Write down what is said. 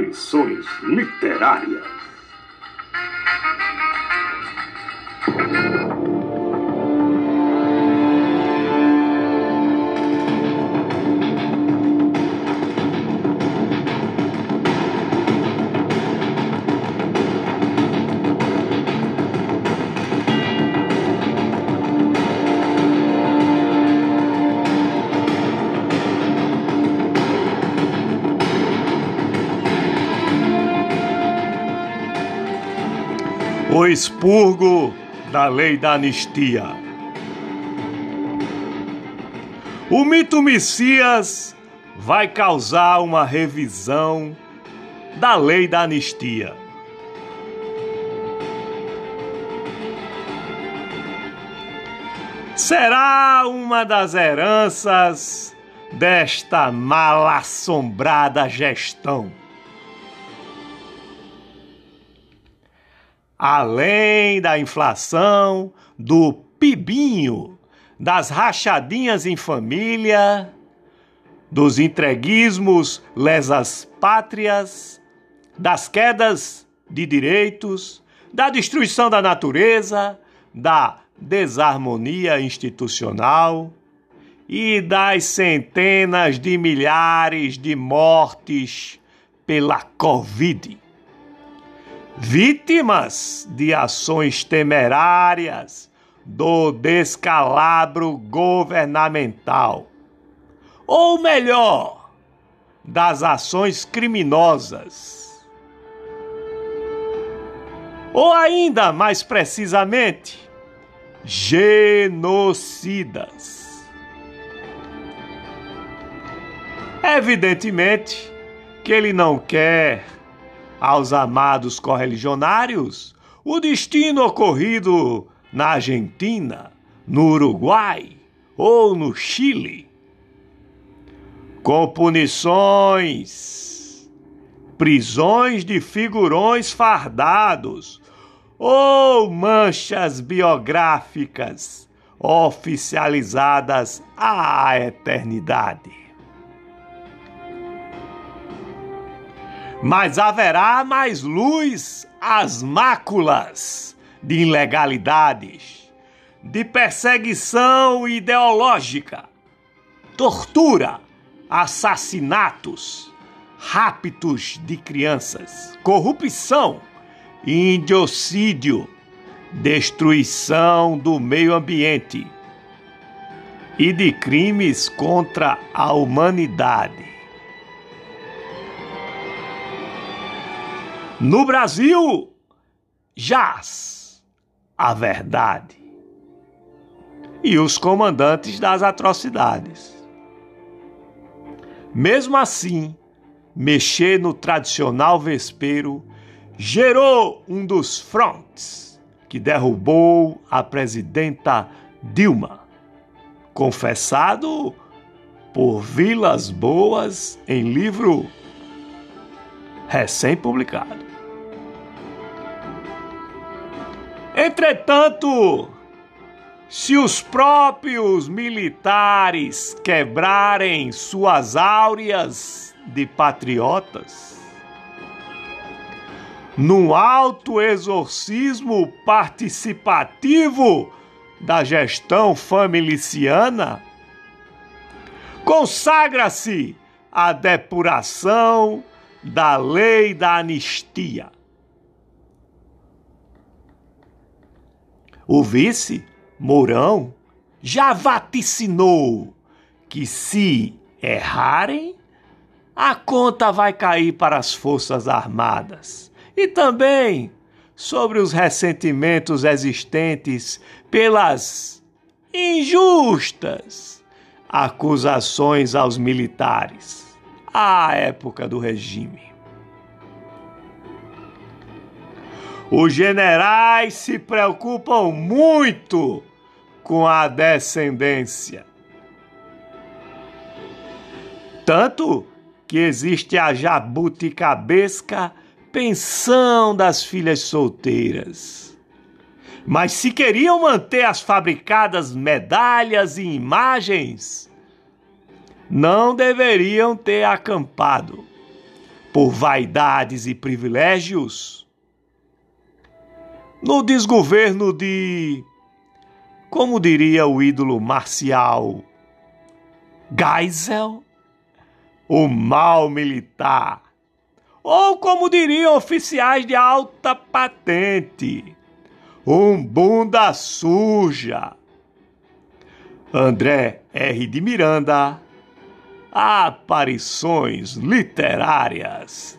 Saudações literárias. O expurgo da lei da anistia. O mito Messias vai causar uma revisão da lei da anistia. Será uma das heranças desta mal assombrada gestão. Além da inflação, do pibinho, das rachadinhas em família, dos entreguismos lesas pátrias, das quedas de direitos, da destruição da natureza, da desarmonia institucional e das centenas de milhares de mortes pela Covid vítimas de ações temerárias do descalabro governamental. Ou melhor, das ações criminosas. Ou ainda mais precisamente, genocidas. Evidentemente que ele não quer aos amados correligionários o destino ocorrido na Argentina, no Uruguai ou no Chile. Com punições, prisões de figurões fardados ou manchas biográficas oficializadas à eternidade. Mas haverá mais luz às máculas de ilegalidades, de perseguição ideológica, tortura, assassinatos, raptos de crianças, corrupção, indiocídio, destruição do meio ambiente e de crimes contra a humanidade. No Brasil, jaz a verdade e os comandantes das atrocidades. Mesmo assim, mexer no tradicional vespeiro gerou um dos frontes que derrubou a presidenta Dilma, confessado por Vilas Boas em livro recém-publicado. Entretanto, se os próprios militares quebrarem suas áureas de patriotas, num alto exorcismo participativo da gestão familiciana, consagra-se a depuração da lei da anistia. O vice, Mourão, já vaticinou que se errarem, a conta vai cair para as Forças Armadas. E também sobre os ressentimentos existentes pelas injustas acusações aos militares à época do regime. Os generais se preocupam muito com a descendência. Tanto que existe a jabuticabesca pensão das filhas solteiras. Mas se queriam manter as fabricadas medalhas e imagens, não deveriam ter acampado. por vaidades e privilégios? No desgoverno de, como diria o ídolo marcial, Geisel, o mal militar, ou como diriam oficiais de alta patente, um bunda suja. André R. de Miranda, Aparições Literárias.